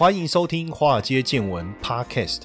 欢迎收听《华尔街见闻》Podcast。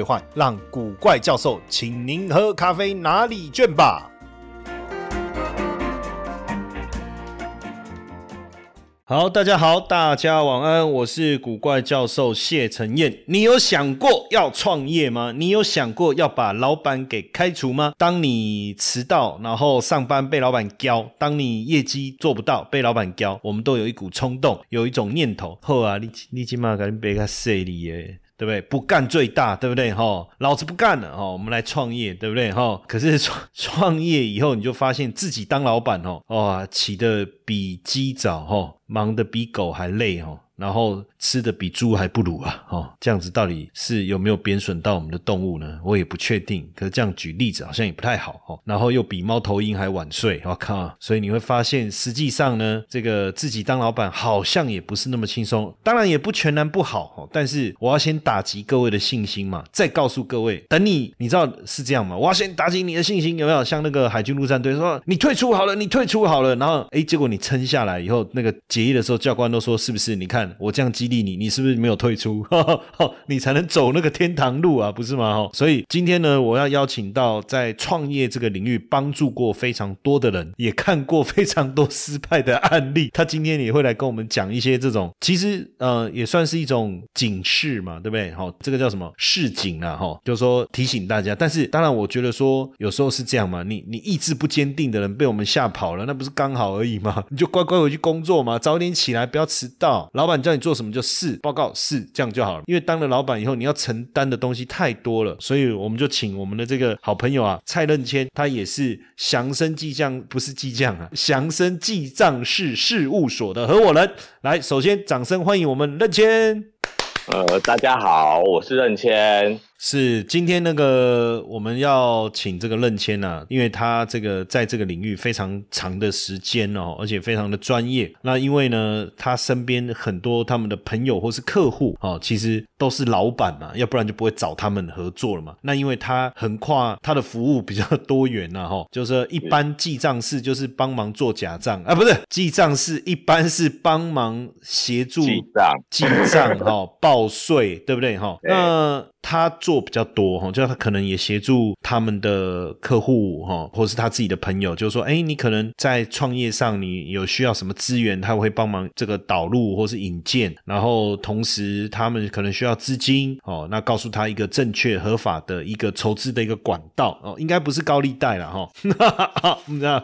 换让古怪教授请您喝咖啡哪里卷吧。好，大家好，大家晚安，我是古怪教授谢承彦。你有想过要创业吗？你有想过要把老板给开除吗？当你迟到，然后上班被老板教；当你业绩做不到，被老板教，我们都有一股冲动，有一种念头：好啊，你你起码赶紧别个势利耶。对不对？不干最大，对不对？哈，老子不干了，哈，我们来创业，对不对？哈，可是创 创业以后，你就发现自己当老板，哦，哇，起的比鸡早，哈，忙的比狗还累，哈。然后吃的比猪还不如啊！哦，这样子到底是有没有贬损到我们的动物呢？我也不确定。可是这样举例子好像也不太好哦。然后又比猫头鹰还晚睡，我靠！所以你会发现，实际上呢，这个自己当老板好像也不是那么轻松。当然也不全然不好哦。但是我要先打击各位的信心嘛，再告诉各位，等你，你知道是这样吗？我要先打击你的信心，有没有？像那个海军陆战队说，你退出好了，你退出好了。然后哎，结果你撑下来以后，那个结业的时候，教官都说是不是？你看。我这样激励你，你是不是没有退出？你才能走那个天堂路啊，不是吗？哈，所以今天呢，我要邀请到在创业这个领域帮助过非常多的人，也看过非常多失败的案例。他今天也会来跟我们讲一些这种，其实呃也算是一种警示嘛，对不对？好，这个叫什么示警啊？哈，就是说提醒大家。但是当然，我觉得说有时候是这样嘛，你你意志不坚定的人被我们吓跑了，那不是刚好而已吗？你就乖乖回去工作嘛，早点起来，不要迟到。老板。叫你做什么就是报告是这样就好了，因为当了老板以后，你要承担的东西太多了，所以我们就请我们的这个好朋友啊，蔡任谦，他也是祥生记账，不是记账啊，祥生记账是事务所的合伙人。来，首先掌声欢迎我们任谦。呃，大家好，我是任谦。是今天那个我们要请这个任谦呐，因为他这个在这个领域非常长的时间哦，而且非常的专业。那因为呢，他身边很多他们的朋友或是客户哦，其实都是老板嘛，要不然就不会找他们合作了嘛。那因为他横跨他的服务比较多元呐，哈，就是一般记账室就是帮忙做假账啊，不是记账室一般是帮忙协助记账记账哈报税，对不对哈？那他做比较多哈，就他可能也协助他们的客户哈，或者是他自己的朋友，就是说，哎，你可能在创业上你有需要什么资源，他会帮忙这个导入或是引荐，然后同时他们可能需要资金哦，那告诉他一个正确合法的一个筹资的一个管道哦，应该不是高利贷了哈，你知道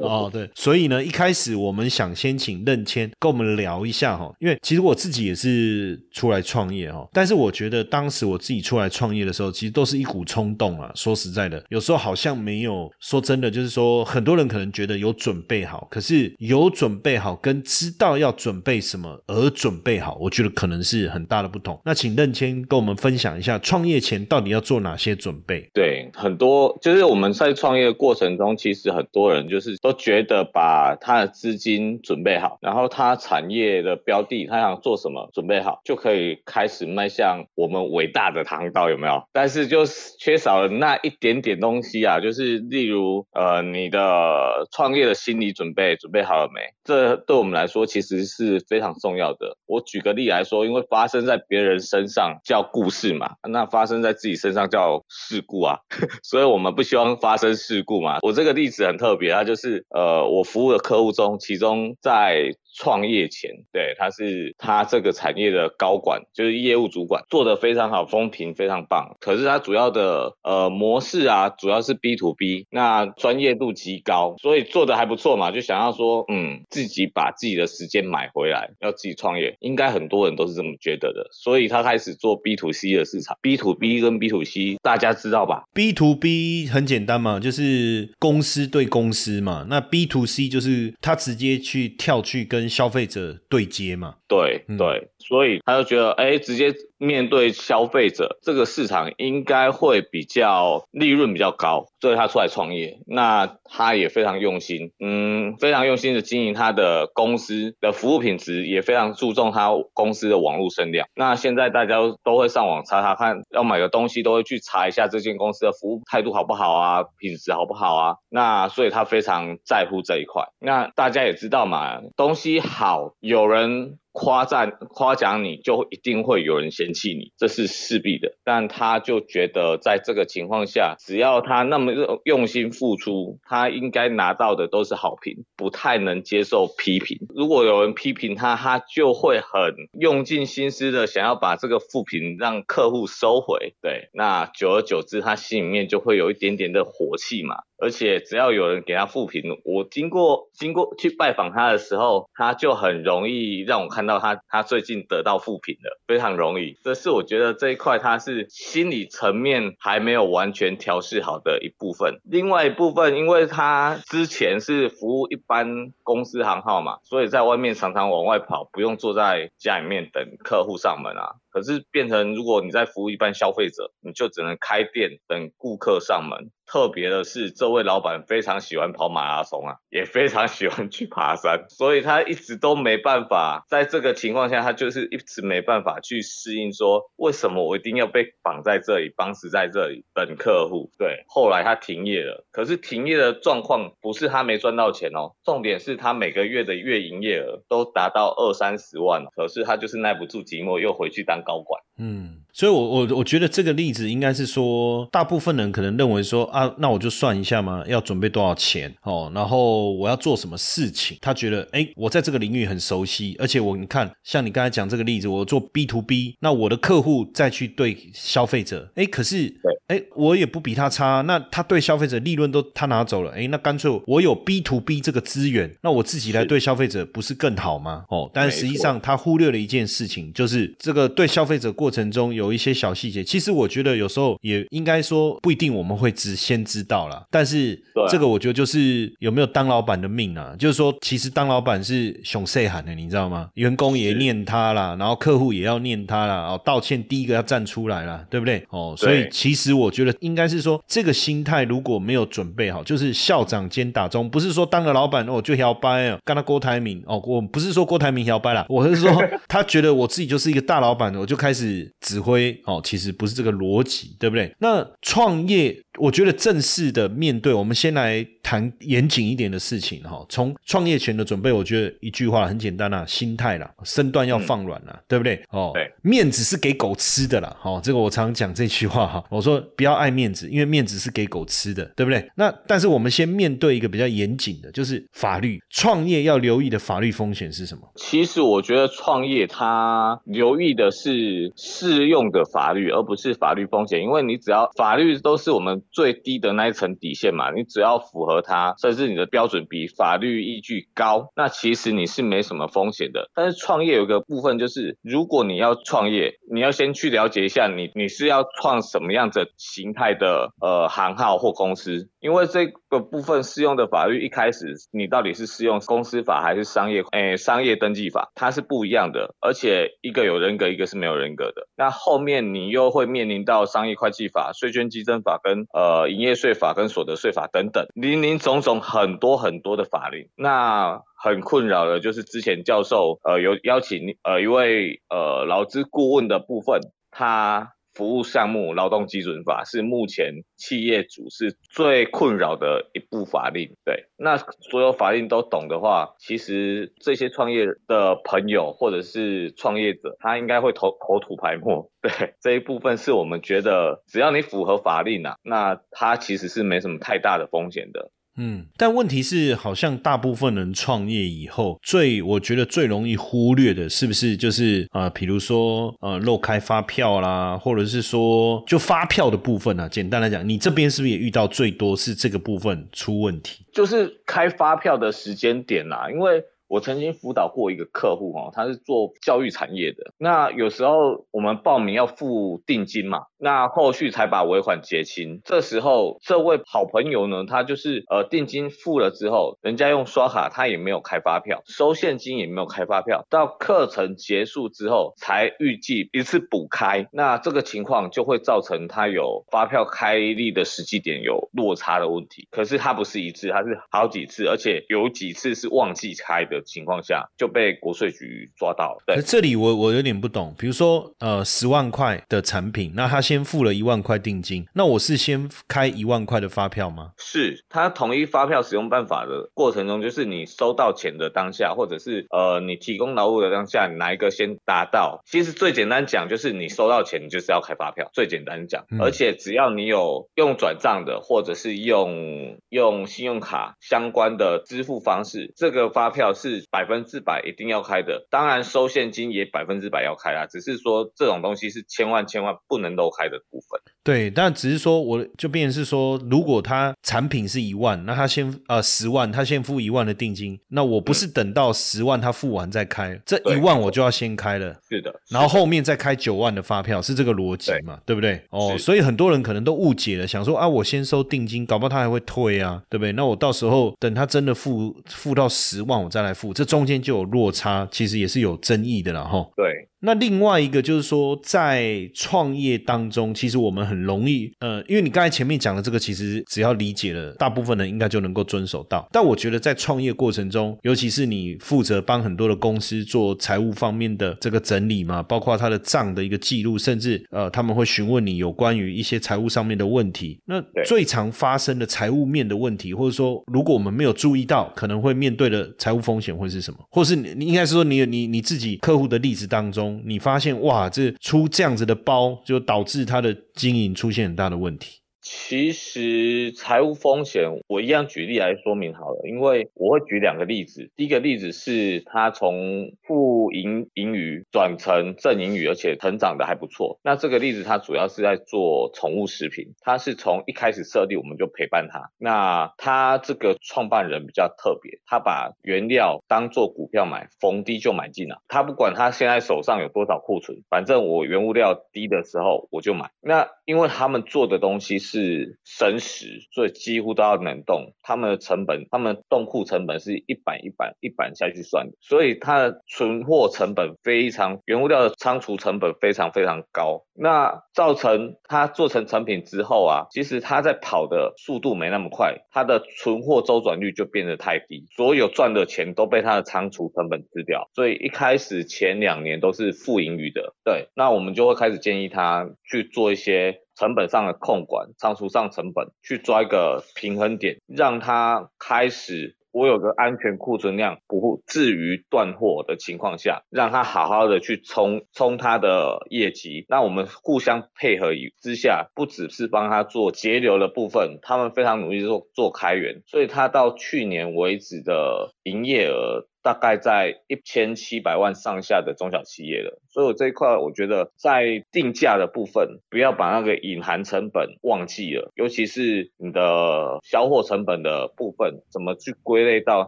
哦，对，所以呢，一开始我们想先请任谦跟我们聊一下哈，因为其实我自己也是出来创业哈，但是我觉得当时我。自己出来创业的时候，其实都是一股冲动啊。说实在的，有时候好像没有说真的，就是说很多人可能觉得有准备好，可是有准备好跟知道要准备什么而准备好，我觉得可能是很大的不同。那请任谦跟我们分享一下，创业前到底要做哪些准备？对，很多就是我们在创业过程中，其实很多人就是都觉得把他的资金准备好，然后他产业的标的，他想做什么准备好，就可以开始迈向我们伟大的。的航道有没有？但是就是缺少了那一点点东西啊，就是例如呃，你的创业的心理准备准备好了没？这对我们来说其实是非常重要的。我举个例来说，因为发生在别人身上叫故事嘛，那发生在自己身上叫事故啊，所以我们不希望发生事故嘛。我这个例子很特别，它就是呃，我服务的客户中，其中在。创业前，对，他是他这个产业的高管，就是业务主管，做的非常好，风评非常棒。可是他主要的呃模式啊，主要是 B to B，那专业度极高，所以做的还不错嘛，就想要说，嗯，自己把自己的时间买回来，要自己创业，应该很多人都是这么觉得的。所以他开始做 B to C 的市场，B to B 跟 B to C 大家知道吧？B to B 很简单嘛，就是公司对公司嘛，那 B to C 就是他直接去跳去跟消费者对接嘛？对对。所以他就觉得，哎，直接面对消费者，这个市场应该会比较利润比较高，所以他出来创业。那他也非常用心，嗯，非常用心的经营他的公司的服务品质，也非常注重他公司的网络声量。那现在大家都会上网查查看，要买个东西都会去查一下这间公司的服务态度好不好啊，品质好不好啊？那所以他非常在乎这一块。那大家也知道嘛，东西好，有人。夸赞夸奖你就一定会有人嫌弃你，这是势必的。但他就觉得在这个情况下，只要他那么用心付出，他应该拿到的都是好评，不太能接受批评。如果有人批评他，他就会很用尽心思的想要把这个负评让客户收回。对，那久而久之，他心里面就会有一点点的火气嘛。而且只要有人给他复评，我经过经过去拜访他的时候，他就很容易让我看到他他最近得到复评了，非常容易。这是我觉得这一块他是心理层面还没有完全调试好的一部分。另外一部分，因为他之前是服务一般公司行号嘛，所以在外面常常往外跑，不用坐在家里面等客户上门啊。可是变成如果你在服务一般消费者，你就只能开店等顾客上门。特别的是，这位老板非常喜欢跑马拉松啊，也非常喜欢去爬山，所以他一直都没办法，在这个情况下，他就是一直没办法去适应，说为什么我一定要被绑在这里，绑死在这里等客户？对，后来他停业了，可是停业的状况不是他没赚到钱哦，重点是他每个月的月营业额都达到二三十万，可是他就是耐不住寂寞，又回去当高管。嗯。所以，我我我觉得这个例子应该是说，大部分人可能认为说啊，那我就算一下嘛，要准备多少钱哦，然后我要做什么事情。他觉得，哎，我在这个领域很熟悉，而且我你看，像你刚才讲这个例子，我做 B to B，那我的客户再去对消费者，哎，可是，哎，我也不比他差，那他对消费者利润都他拿走了，哎，那干脆我有 B to B 这个资源，那我自己来对消费者不是更好吗？哦，但实际上他忽略了一件事情，就是这个对消费者过程中有。有一些小细节，其实我觉得有时候也应该说不一定我们会知先知道啦，但是这个我觉得就是有没有当老板的命啊？就是说，其实当老板是熊塞喊的，你知道吗？员工也念他啦，然后客户也要念他啦，哦，道歉第一个要站出来啦，对不对？哦，所以其实我觉得应该是说，这个心态如果没有准备好，就是校长兼打中，不是说当了老板哦就摇摆啊，跟他郭台铭哦，我不是说郭台铭摇摆啦，我是说他觉得我自己就是一个大老板，我就开始指挥。哦，其实不是这个逻辑，对不对？那创业。我觉得正式的面对，我们先来谈严谨一点的事情哈。从创业前的准备，我觉得一句话很简单啦，心态啦，身段要放软啦，对不对？哦，对，面子是给狗吃的啦。哦，这个我常讲这句话哈。我说不要爱面子，因为面子是给狗吃的，对不对？那但是我们先面对一个比较严谨的，就是法律创业要留意的法律风险是什么？其实我觉得创业它留意的是适用的法律，而不是法律风险，因为你只要法律都是我们。最低的那一层底线嘛，你只要符合它，甚至你的标准比法律依据高，那其实你是没什么风险的。但是创业有个部分就是，如果你要创业，你要先去了解一下你你是要创什么样子形态的呃行号或公司，因为这个部分适用的法律一开始你到底是适用公司法还是商业诶商业登记法，它是不一样的，而且一个有人格，一个是没有人格的。那后面你又会面临到商业会计法、税捐稽征法跟呃。呃，营业税法跟所得税法等等，林林总总很多很多的法律，那很困扰的就是之前教授呃有邀请呃一位呃劳资顾问的部分，他。服务项目劳动基准法是目前企业主是最困扰的一部法令。对，那所有法令都懂的话，其实这些创业的朋友或者是创业者，他应该会投口吐白沫。对，这一部分是我们觉得，只要你符合法令啊，那它其实是没什么太大的风险的。嗯，但问题是，好像大部分人创业以后，最我觉得最容易忽略的，是不是就是啊，比如说呃，漏开发票啦，或者是说就发票的部分呢？简单来讲，你这边是不是也遇到最多是这个部分出问题？就是开发票的时间点啦，因为。我曾经辅导过一个客户哦，他是做教育产业的。那有时候我们报名要付定金嘛，那后续才把尾款结清。这时候这位好朋友呢，他就是呃定金付了之后，人家用刷卡，他也没有开发票，收现金也没有开发票，到课程结束之后才预计一次补开。那这个情况就会造成他有发票开立的实际点有落差的问题。可是他不是一次，他是好几次，而且有几次是忘记开的情况下就被国税局抓到了。对，这里我我有点不懂，比如说呃十万块的产品，那他先付了一万块定金，那我是先开一万块的发票吗？是他统一发票使用办法的过程中，就是你收到钱的当下，或者是呃你提供劳务的当下，哪一个先达到？其实最简单讲，就是你收到钱，你就是要开发票。最简单讲，而且只要你有用转账的，或者是用用信用卡相关的支付方式，这个发票是百分之百一定要开的。当然收现金也百分之百要开啦，只是说这种东西是千万千万不能漏开的部分。对，但只是说我就变成是说，如果他产品是一万，那他先呃十万，他先付一万的定金，那我不是等到十万他付完再开，这一万我就要先开了。是的，然后后面再开九万的发票，是这个逻辑嘛？对不对？哦，所以很多人可能都误解了，想说啊，我先收定金，搞不好他还会退啊，对不对？那我到时候等他真的付付到十万，我再来付，这中间就有落差，其实也是有争议的了哈。对。那另外一个就是说，在创业当中，其实我们很容易，呃，因为你刚才前面讲的这个，其实只要理解了，大部分人应该就能够遵守到。但我觉得在创业过程中，尤其是你负责帮很多的公司做财务方面的这个整理嘛，包括他的账的一个记录，甚至呃，他们会询问你有关于一些财务上面的问题。那最常发生的财务面的问题，或者说如果我们没有注意到，可能会面对的财务风险会是什么？或是你应该是说你你你自己客户的例子当中。你发现哇，这出这样子的包，就导致是他的经营出现很大的问题。其实财务风险，我一样举例来说明好了，因为我会举两个例子。第一个例子是他从负盈盈余转成正盈余，而且成长的还不错。那这个例子他主要是在做宠物食品，他是从一开始设立我们就陪伴他。那他这个创办人比较特别，他把原料当做股票买，逢低就买进了。他不管他现在手上有多少库存，反正我原物料低的时候我就买。那因为他们做的东西是。是生食，所以几乎都要冷冻。他们的成本，他们冻库成本是一板一板一板下去算的，所以它的存货成本非常，原物料的仓储成本非常非常高。那造成它做成成品之后啊，其实它在跑的速度没那么快，它的存货周转率就变得太低，所有赚的钱都被它的仓储成本吃掉，所以一开始前两年都是负盈余的。对，那我们就会开始建议他去做一些。成本上的控管，仓储上成本，去抓一个平衡点，让它开始，我有个安全库存量，不至于断货的情况下，让它好好的去冲冲它的业绩。那我们互相配合之下，不只是帮他做节流的部分，他们非常努力做做开源，所以他到去年为止的营业额。大概在一千七百万上下的中小企业了，所以我这一块我觉得在定价的部分，不要把那个隐含成本忘记了，尤其是你的销货成本的部分，怎么去归类到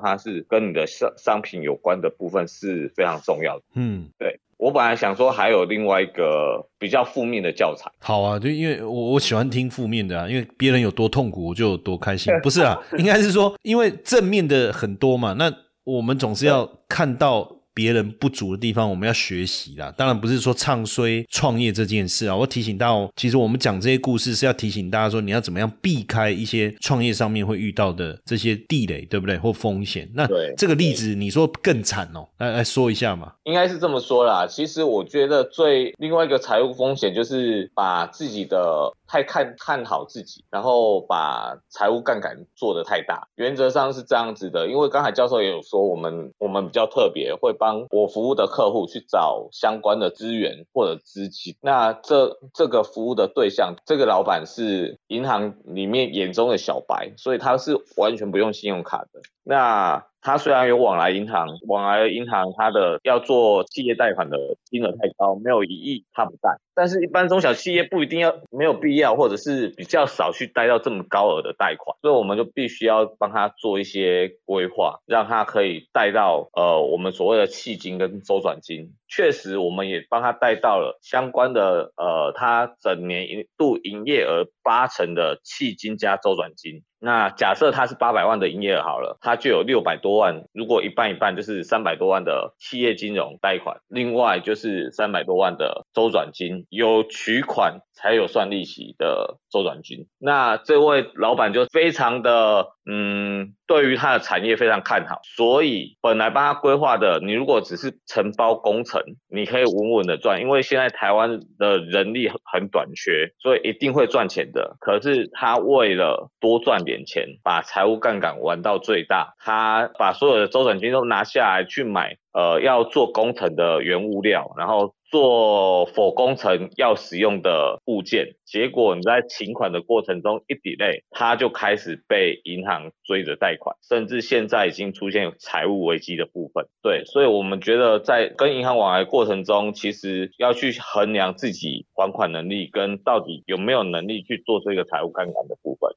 它是跟你的商商品有关的部分是非常重要的。嗯，对我本来想说还有另外一个比较负面的教材。好啊，就因为我我喜欢听负面的啊，因为别人有多痛苦我就有多开心，不是啊，应该是说因为正面的很多嘛，那。我们总是要看到。别人不足的地方，我们要学习啦。当然不是说唱衰创业这件事啊。我提醒到，其实我们讲这些故事是要提醒大家说，你要怎么样避开一些创业上面会遇到的这些地雷，对不对？或风险。那这个例子你说更惨哦，来来说一下嘛。应该是这么说啦。其实我觉得最另外一个财务风险就是把自己的太看看好自己，然后把财务杠杆做得太大。原则上是这样子的，因为刚才教授也有说，我们我们比较特别会把帮我服务的客户去找相关的资源或者资金，那这这个服务的对象，这个老板是银行里面眼中的小白，所以他是完全不用信用卡的。那他虽然有往来银行，往来银行他的要做企业贷款的金额太高，没有一亿他不贷。但是，一般中小企业不一定要没有必要，或者是比较少去贷到这么高额的贷款，所以我们就必须要帮他做一些规划，让他可以贷到呃我们所谓的契金跟周转金。确实，我们也帮他贷到了相关的呃他整年一度营业额八成的契金加周转金。那假设他是八百万的营业额好了，他就有六百多万，如果一半一半就是三百多万的企业金融贷款，另外就是三百多万的周转金。有取款才有算利息的周转金，那这位老板就非常的嗯，对于他的产业非常看好，所以本来帮他规划的，你如果只是承包工程，你可以稳稳的赚，因为现在台湾的人力很短缺，所以一定会赚钱的。可是他为了多赚点钱，把财务杠杆玩到最大，他把所有的周转金都拿下来去买呃要做工程的原物料，然后。做否工程要使用的物件，结果你在请款的过程中一 delay，他就开始被银行追着贷款，甚至现在已经出现财务危机的部分。对，所以我们觉得在跟银行往来过程中，其实要去衡量自己还款能力跟到底有没有能力去做这个财务杠杆的部分。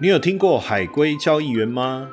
你有听过海归交易员吗？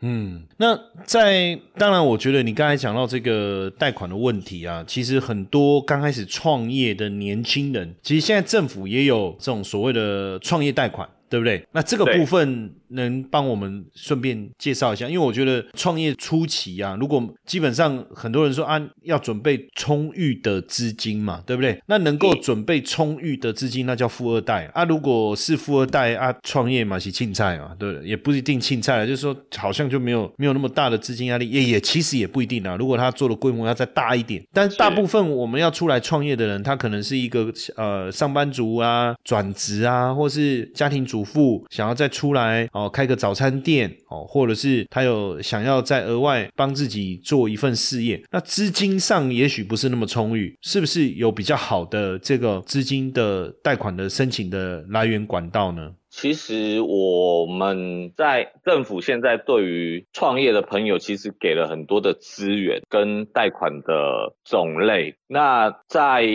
嗯，那在当然，我觉得你刚才讲到这个贷款的问题啊，其实很多刚开始创业的年轻人，其实现在政府也有这种所谓的创业贷款，对不对？那这个部分。能帮我们顺便介绍一下，因为我觉得创业初期啊，如果基本上很多人说啊，要准备充裕的资金嘛，对不对？那能够准备充裕的资金，那叫富二代啊。如果是富二代啊，创业嘛是青菜嘛，对不对，也不一定青菜了，就是说好像就没有没有那么大的资金压力，也也其实也不一定啊。如果他做的规模要再大一点，但大部分我们要出来创业的人，他可能是一个呃上班族啊，转职啊，或是家庭主妇，想要再出来。哦，开个早餐店哦，或者是他有想要再额外帮自己做一份事业，那资金上也许不是那么充裕，是不是有比较好的这个资金的贷款的申请的来源管道呢？其实我们在政府现在对于创业的朋友，其实给了很多的资源跟贷款的种类。那在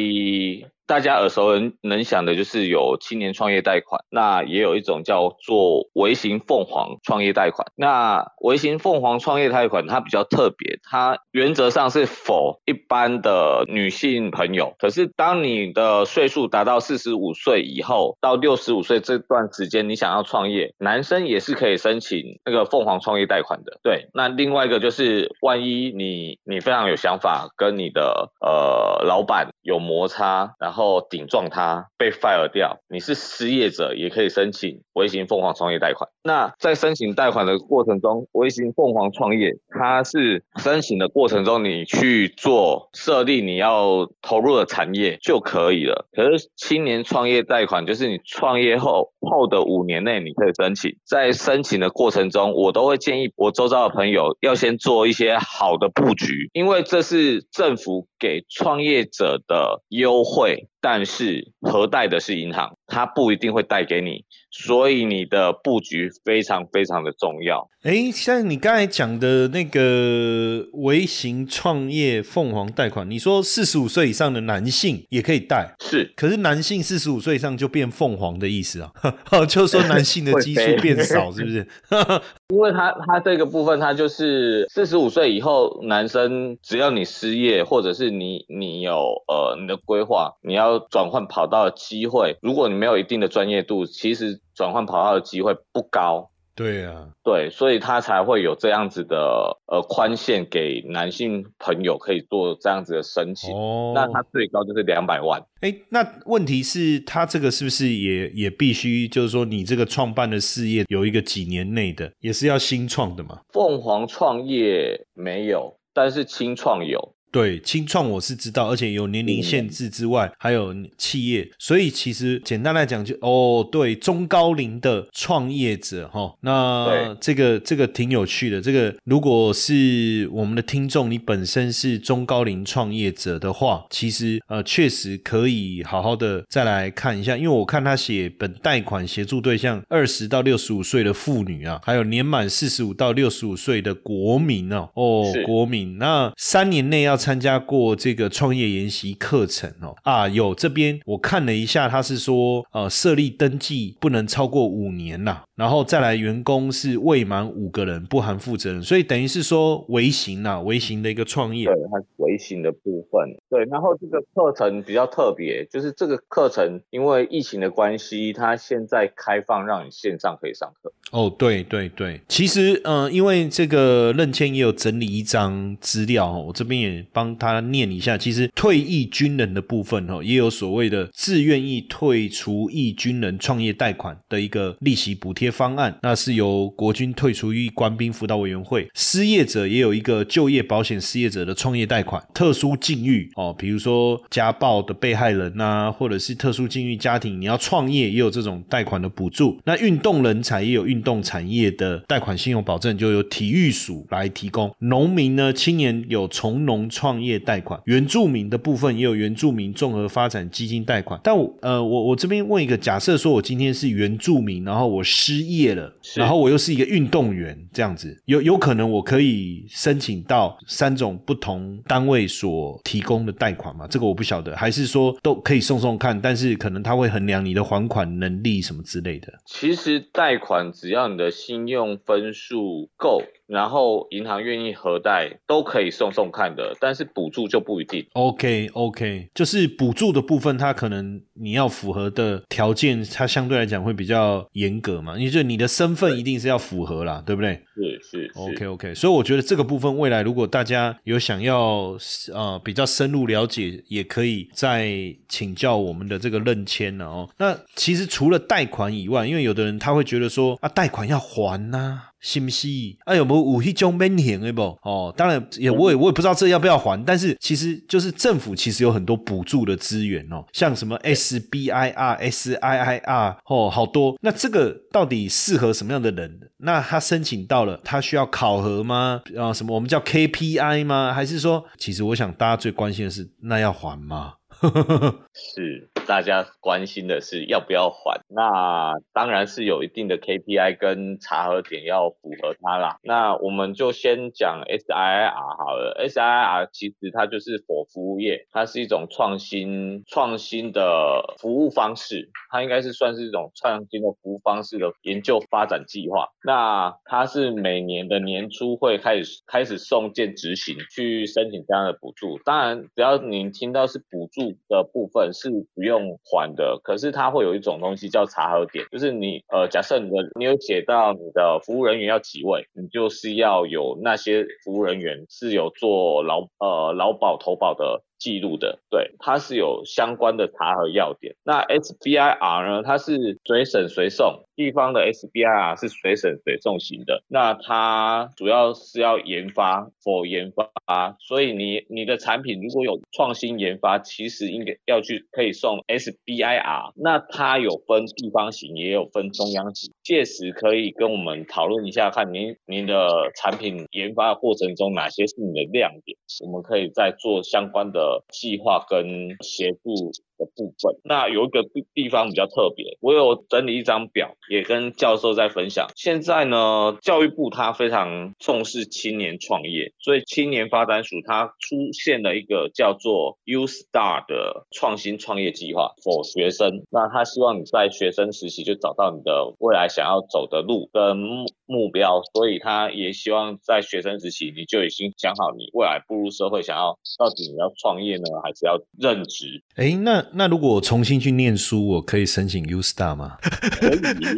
大家耳熟能能想的就是有青年创业贷款，那也有一种叫做微型凤凰创业贷款。那微型凤凰创业贷款它比较特别，它原则上是否一般的女性朋友。可是当你的岁数达到四十五岁以后，到六十五岁这段时间，你想要创业，男生也是可以申请那个凤凰创业贷款的。对，那另外一个就是，万一你你非常有想法，跟你的呃老板有摩擦，然后后顶撞他被 fire 掉，你是失业者也可以申请微型凤凰创业贷款。那在申请贷款的过程中，微型凤凰创业它是申请的过程中，你去做设立你要投入的产业就可以了。可是青年创业贷款就是你创业后后的五年内你可以申请，在申请的过程中，我都会建议我周遭的朋友要先做一些好的布局，因为这是政府给创业者的优惠。但是核贷的是银行，它不一定会贷给你，所以你的布局非常非常的重要。哎，像你刚才讲的那个微型创业凤凰贷款，你说四十五岁以上的男性也可以贷，是？可是男性四十五岁以上就变凤凰的意思啊？就是说男性的基数变少，是不是？因为他他这个部分，他就是四十五岁以后，男生只要你失业，或者是你你有呃你的规划，你要。要转换跑道的机会，如果你没有一定的专业度，其实转换跑道的机会不高。对啊，对，所以他才会有这样子的呃宽限给男性朋友可以做这样子的申请。哦，那他最高就是两百万。哎，那问题是，他这个是不是也也必须就是说，你这个创办的事业有一个几年内的，也是要新创的嘛？凤凰创业没有，但是轻创有。对，清创我是知道，而且有年龄限制之外，还有企业，所以其实简单来讲，就哦，对，中高龄的创业者哈，那这个这个挺有趣的。这个如果是我们的听众，你本身是中高龄创业者的话，其实呃，确实可以好好的再来看一下，因为我看他写本贷款协助对象二十到六十五岁的妇女啊，还有年满四十五到六十五岁的国民哦，哦，国民，那三年内要。参加过这个创业研习课程哦。啊，有这边我看了一下，他是说呃设立登记不能超过五年啦，然后再来员工是未满五个人，不含负责人，所以等于是说微型呐，微型的一个创业，对，它是微型的部分，对，然后这个课程比较特别，就是这个课程因为疫情的关系，它现在开放让你线上可以上课。哦，对对对，其实嗯，因为这个任谦也有整理一张资料我这边也帮他念一下。其实退役军人的部分哦，也有所谓的自愿意退出役军人创业贷款的一个利息补贴方案，那是由国军退出役官兵辅导委员会。失业者也有一个就业保险失业者的创业贷款，特殊境遇哦，比如说家暴的被害人呐，或者是特殊境遇家庭，你要创业也有这种贷款的补助。那运动人才也有运。动产业的贷款信用保证就由体育署来提供，农民呢，青年有从农创业贷款，原住民的部分也有原住民综合发展基金贷款。但我呃，我我这边问一个，假设说我今天是原住民，然后我失业了，然后我又是一个运动员，这样子有有可能我可以申请到三种不同单位所提供的贷款吗？这个我不晓得，还是说都可以送送看，但是可能他会衡量你的还款能力什么之类的。其实贷款只只要你的信用分数够。然后银行愿意核贷都可以送送看的，但是补助就不一定。OK OK，就是补助的部分，它可能你要符合的条件，它相对来讲会比较严格嘛。也就你的身份一定是要符合啦，对不对？是是。OK OK，所以我觉得这个部分未来如果大家有想要呃比较深入了解，也可以再请教我们的这个认签了哦。那其实除了贷款以外，因为有的人他会觉得说啊，贷款要还呐。是不是？啊，有没有武器种免险的不？哦，当然也，我也我也不知道这要不要还。但是其实就是政府其实有很多补助的资源哦，像什么 SBIR、SIIR 哦，好多。那这个到底适合什么样的人？那他申请到了，他需要考核吗？啊，什么我们叫 KPI 吗？还是说，其实我想大家最关心的是，那要还吗？是大家关心的是要不要还？那当然是有一定的 KPI 跟查核点要符合它啦。那我们就先讲 SIR 好了。SIR 其实它就是否服务业，它是一种创新创新的服务方式，它应该是算是一种创新的服务方式的研究发展计划。那它是每年的年初会开始开始送件执行去申请这样的补助。当然，只要你听到是补助。的部分是不用还的，可是它会有一种东西叫查核点，就是你呃，假设你的你有写到你的服务人员要几位，你就是要有那些服务人员是有做劳呃劳保投保的。记录的，对，它是有相关的查核要点。那 SBIR 呢？它是随审随送，地方的 SBIR 是随审随送型的。那它主要是要研发否研发，所以你你的产品如果有创新研发，其实应该要去可以送 SBIR。那它有分地方型，也有分中央型。届时可以跟我们讨论一下，看您您的产品研发过程中哪些是你的亮点，我们可以再做相关的。计划跟协助。的部分，那有一个地地方比较特别，我有整理一张表，也跟教授在分享。现在呢，教育部它非常重视青年创业，所以青年发展署它出现了一个叫做 U Star 的创新创业计划，for 学生。那他希望你在学生时期就找到你的未来想要走的路跟目目标，所以他也希望在学生时期你就已经想好你未来步入社会想要到底你要创业呢，还是要任职？哎，那。那如果我重新去念书，我可以申请 U Star 吗？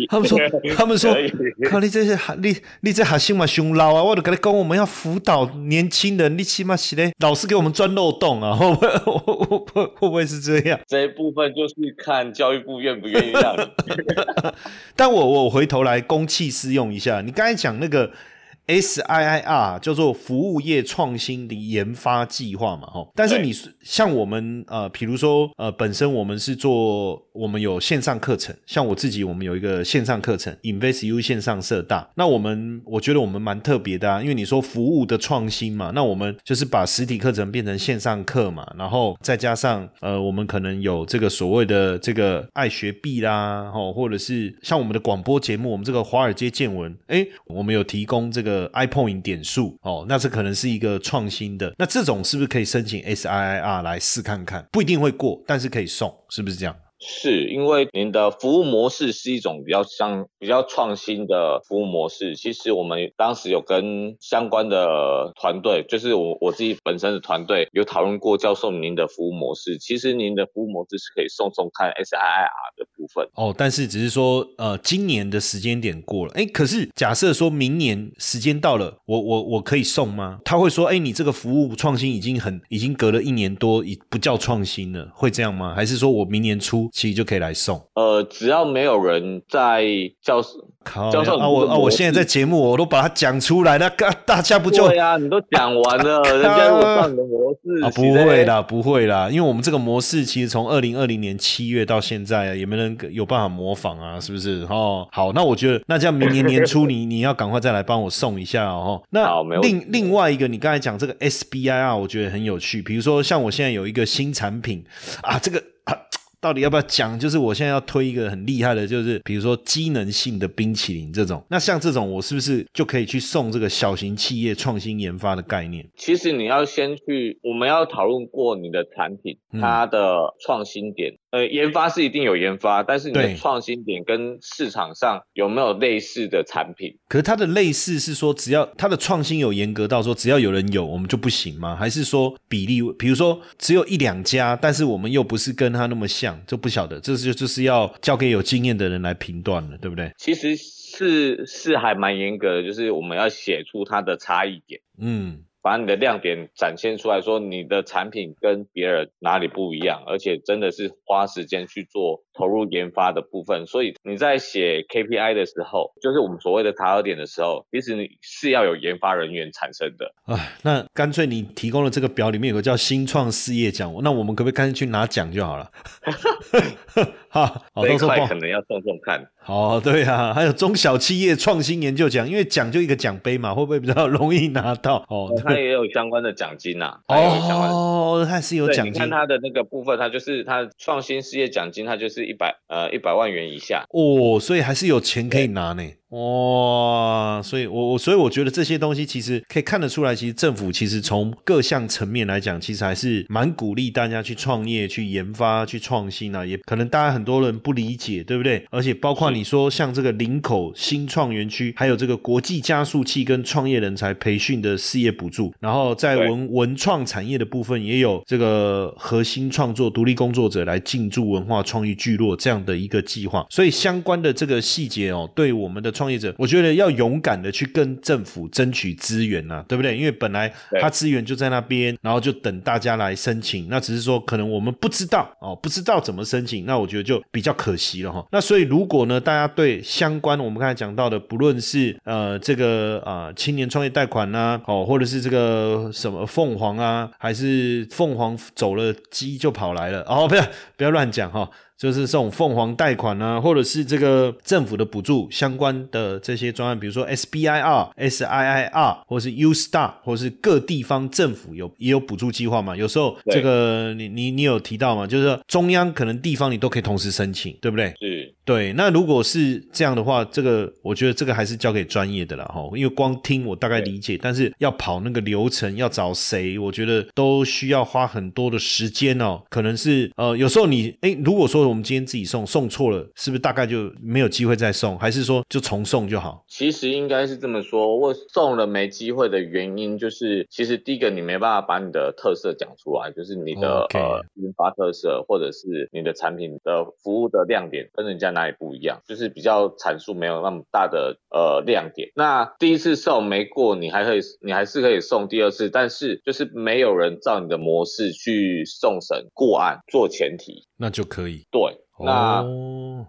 他们说，他们说靠你这些哈，你你这学生嘛凶老啊！我都跟你讲，我们要辅导年轻人，你起码是嘞，老师给我们钻漏洞啊！会不会会会不会是这样？这一部分就是看教育部愿不愿意让你。但我我回头来公器私用一下，你刚才讲那个 SIIR 叫做服务业创新的研发计划嘛，吼。但是你是像我们呃，比如说呃，本身我们是做我们有线上课程，像我自己我们有一个线上课程 InvestU 线上社大，那我们我觉得我们蛮特别的啊，因为你说服务的创新嘛，那我们就是把实体课程变成线上课嘛，然后再加上呃，我们可能有这个所谓的这个爱学币啦，哦，或者是像我们的广播节目，我们这个华尔街见闻，哎，我们有提供这个呃 iPoint 点数哦，那这可能是一个创新的，那这种是不是可以申请 SIIR 来试看看？不一定会过，但是可以送，是不是这样？是因为您的服务模式是一种比较像比较创新的服务模式。其实我们当时有跟相关的团队，就是我我自己本身的团队有讨论过，教授您的服务模式。其实您的服务模式是可以送送看 SIR 的部分。哦，但是只是说，呃，今年的时间点过了，哎，可是假设说明年时间到了，我我我可以送吗？他会说，哎，你这个服务创新已经很已经隔了一年多，已不叫创新了，会这样吗？还是说我明年初其实就可以来送？呃，只要没有人在教室。教授啊！我啊！我现在在节目，我都把它讲出来，那大大家不就对啊、你都讲完了，人家如果上你的模式啊，不会啦，不会啦，因为我们这个模式其实从二零二零年七月到现在啊，也没人有办法模仿啊，是不是？哦，好，那我觉得那这样明年年初你你要赶快再来帮我送一下哦。那另另外一个，你刚才讲这个 SBIR，我觉得很有趣。比如说像我现在有一个新产品啊，这个啊。到底要不要讲？就是我现在要推一个很厉害的，就是比如说机能性的冰淇淋这种。那像这种，我是不是就可以去送这个小型企业创新研发的概念？其实你要先去，我们要讨论过你的产品嗯它的创新点。呃，研发是一定有研发，但是你的创新点跟市场上有没有类似的产品？可是它的类似是说，只要它的创新有严格到说，只要有人有，我们就不行吗？还是说比例，比如说只有一两家，但是我们又不是跟它那么像，就不晓得，这是就是要交给有经验的人来评断了，对不对？其实是是还蛮严格的，就是我们要写出它的差异点。嗯，把你的亮点展现出来，说你的产品跟别人哪里不一样，而且真的是花时间去做投入研发的部分。所以你在写 KPI 的时候，就是我们所谓的塔尔点的时候，其实你是要有研发人员产生的。哎，那干脆你提供的这个表里面有个叫新创事业奖，那我们可不可以干脆去拿奖就好了？哈，好，这一块可能要送送看。哦，对啊，还有中小企业创新研究奖，因为奖就一个奖杯嘛，会不会比较容易拿到？哦，它也有相关的奖金呐、它也有相关的。哦，它是有对，奖金你看它的那个部分，它就是它创新事业奖金，它就是一百呃一百万元以下。哦，所以还是有钱可以拿呢。哇，所以我我所以我觉得这些东西其实可以看得出来，其实政府其实从各项层面来讲，其实还是蛮鼓励大家去创业、去研发、去创新啊。也可能大家很多人不理解，对不对？而且包括你说像这个林口新创园区，还有这个国际加速器跟创业人才培训的事业补助，然后在文文创产业的部分也有这个核心创作独立工作者来进驻文化创意聚落这样的一个计划，所以相关的这个细节哦，对我们的创业者，我觉得要勇敢的去跟政府争取资源啊、对不对？因为本来他资源就在那边，然后就等大家来申请，那只是说可能我们不知道哦，不知道怎么申请，那我觉得就比较可惜了哈。那所以如果呢，大家对相关我们刚才讲到的，不论是呃这个啊、呃青年创业贷款呐、哦，或者是这个什么凤凰啊，还是凤凰走了鸡就跑来了，哦，不要不要乱讲哈。就是这种凤凰贷款啊，或者是这个政府的补助相关的这些专案，比如说 SBIR、SIIR，或是 U Star，或是各地方政府有也有补助计划嘛。有时候这个你你你有提到嘛，就是说中央可能地方你都可以同时申请，对不对？是对，那如果是这样的话，这个我觉得这个还是交给专业的了哈，因为光听我大概理解，但是要跑那个流程，要找谁，我觉得都需要花很多的时间哦。可能是呃，有时候你哎，如果说我们今天自己送送错了，是不是大概就没有机会再送？还是说就重送就好？其实应该是这么说，我送了没机会的原因就是，其实第一个你没办法把你的特色讲出来，就是你的呃研发特色，或者是你的产品的服务的亮点跟人家。哪里不一样？就是比较阐述没有那么大的呃亮点。那第一次送没过，你还可以，你还是可以送第二次，但是就是没有人照你的模式去送审过案做前提，那就可以。对。那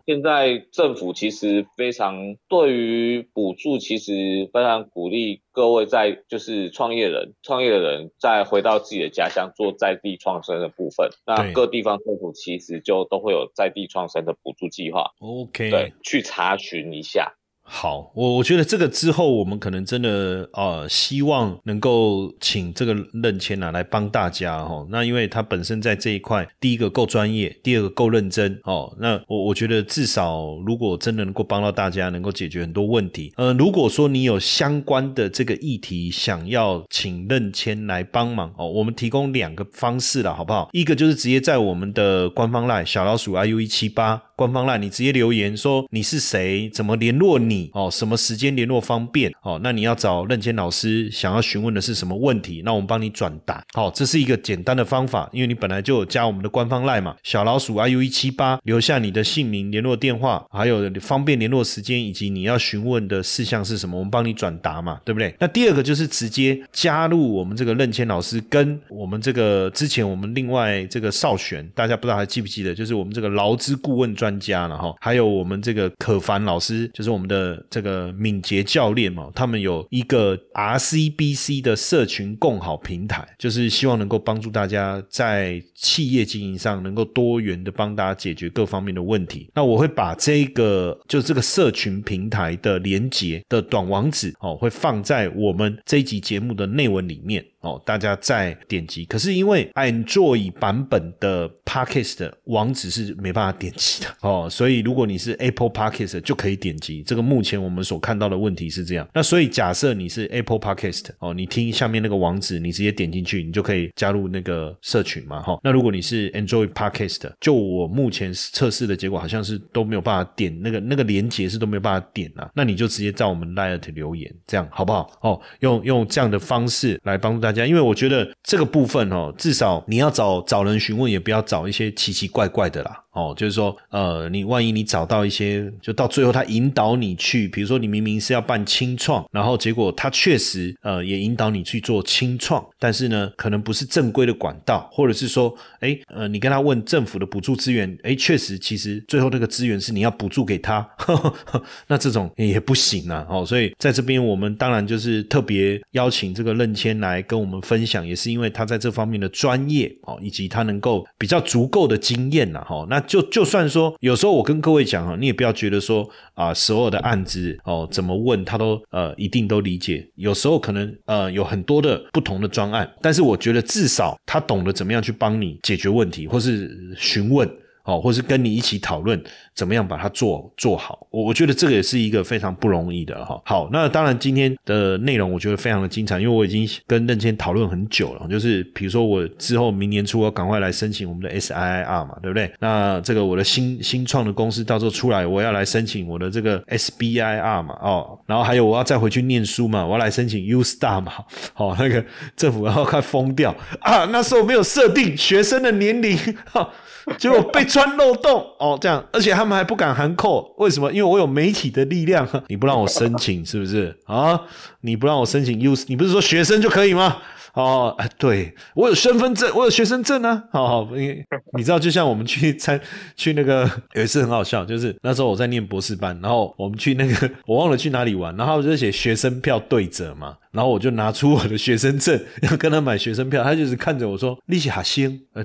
现在政府其实非常对于补助，其实非常鼓励各位在就是创业人、创业的人再回到自己的家乡做在地创生的部分。那各地方政府其实就都会有在地创生的补助计划。OK，对，去查询一下。好，我我觉得这个之后，我们可能真的呃，希望能够请这个任谦啊来帮大家哈。那因为他本身在这一块，第一个够专业，第二个够认真哦。那我我觉得至少如果真的能够帮到大家，能够解决很多问题。呃，如果说你有相关的这个议题想要请任谦来帮忙哦，我们提供两个方式了，好不好？一个就是直接在我们的官方 line 小老鼠 iu 一七八官方 line，你直接留言说你是谁，怎么联络你。哦，什么时间联络方便？哦，那你要找任谦老师，想要询问的是什么问题？那我们帮你转达。好，这是一个简单的方法，因为你本来就有加我们的官方赖嘛，小老鼠 iu 一七八，留下你的姓名、联络电话，还有方便联络时间，以及你要询问的事项是什么，我们帮你转达嘛，对不对？那第二个就是直接加入我们这个任谦老师，跟我们这个之前我们另外这个少选，大家不知道还记不记得？就是我们这个劳资顾问专专家了哈，还有我们这个可凡老师，就是我们的。这个敏捷教练嘛，他们有一个 RCBC 的社群共好平台，就是希望能够帮助大家在企业经营上能够多元的帮大家解决各方面的问题。那我会把这个就这个社群平台的连接的短网址哦，会放在我们这一集节目的内文里面。哦，大家再点击，可是因为 Android 版本的 Podcast 网址是没办法点击的 哦，所以如果你是 Apple Podcast 就可以点击。这个目前我们所看到的问题是这样。那所以假设你是 Apple Podcast 哦，你听下面那个网址，你直接点进去，你就可以加入那个社群嘛，哈。那如果你是 Android Podcast，就我目前测试的结果好像是都没有办法点那个那个连接是都没有办法点啊。那你就直接在我们 Light 留言，这样好不好？哦，用用这样的方式来帮助大家。因为我觉得这个部分哦，至少你要找找人询问，也不要找一些奇奇怪怪的啦。哦，就是说，呃，你万一你找到一些，就到最后他引导你去，比如说你明明是要办清创，然后结果他确实呃也引导你去做清创，但是呢，可能不是正规的管道，或者是说，哎，呃，你跟他问政府的补助资源，哎，确实其实最后那个资源是你要补助给他，那这种也不行啊。哦，所以在这边我们当然就是特别邀请这个任谦来跟我们分享，也是因为他在这方面的专业哦，以及他能够比较足够的经验呐。哈，那。就就算说，有时候我跟各位讲哈，你也不要觉得说啊，所有的案子哦，怎么问他都呃一定都理解。有时候可能呃有很多的不同的专案，但是我觉得至少他懂得怎么样去帮你解决问题，或是询问哦，或是跟你一起讨论。怎么样把它做做好？我我觉得这个也是一个非常不容易的哈。好，那当然今天的内容我觉得非常的精彩，因为我已经跟任谦讨论很久了。就是比如说我之后明年初我赶快来申请我们的 SIR 嘛，对不对？那这个我的新新创的公司到时候出来，我要来申请我的这个 SBIR 嘛，哦，然后还有我要再回去念书嘛，我要来申请 U Star 嘛，好，那个政府要快疯掉啊！那时候没有设定学生的年龄哈，结果被钻漏洞哦，这样，而且。他们还不敢喊扣，为什么？因为我有媒体的力量，你不让我申请，是不是啊？你不让我申请 use，你不是说学生就可以吗？哦，哎，对我有身份证，我有学生证啊。好，你你知道，就像我们去参去那个有一次很好笑，就是那时候我在念博士班，然后我们去那个 我忘了去哪里玩，然后就写学生票对折嘛，然后我就拿出我的学生证要跟他买学生票，他就是看着我说利息好新，呃。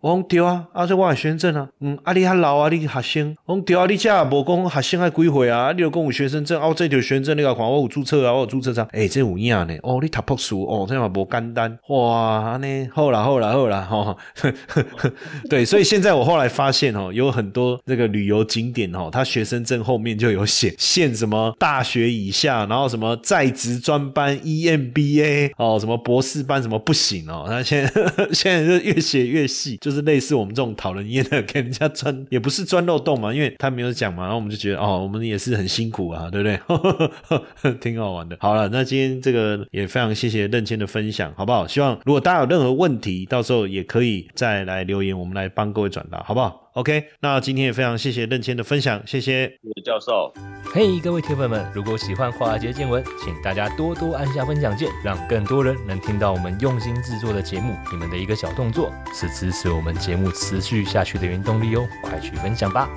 我讲对啊，啊，这我有学生证啊，嗯，啊，你较老啊，你学生，我讲对啊，你这也无讲学生还几岁啊，你有讲有学生证，哦，这条学生证你甲看，我有注册啊，我有注册上，诶、这有影呢，哦，你读博士，哦，这嘛无简单，哇，安尼好啦好啦好啦，吼、对，所以现在我后来发现哦，有很多这个旅游景点哦，他学生证后面就有写限什么大学以下，然后什么在职专班 EMBA 哦，什么博士班什么不行哦，那现在 现在就越写越细，就是类似我们这种讨人厌的，给人家钻也不是钻漏洞嘛，因为他没有讲嘛，然后我们就觉得哦，我们也是很辛苦啊，对不对？挺好玩的。好了，那今天这个也非常谢谢任谦的分享，好不好？希望如果大家有任何问题，到时候也可以再来留言，我们来帮各位转达，好不好？OK，那今天也非常谢谢任谦的分享，谢谢。谢谢教授。嘿各位铁粉们，如果喜欢华尔街见闻，请大家多多按下分享键，让更多人能听到我们用心制作的节目。你们的一个小动作，是支持我们节目持续下去的原动力哦，快去分享吧！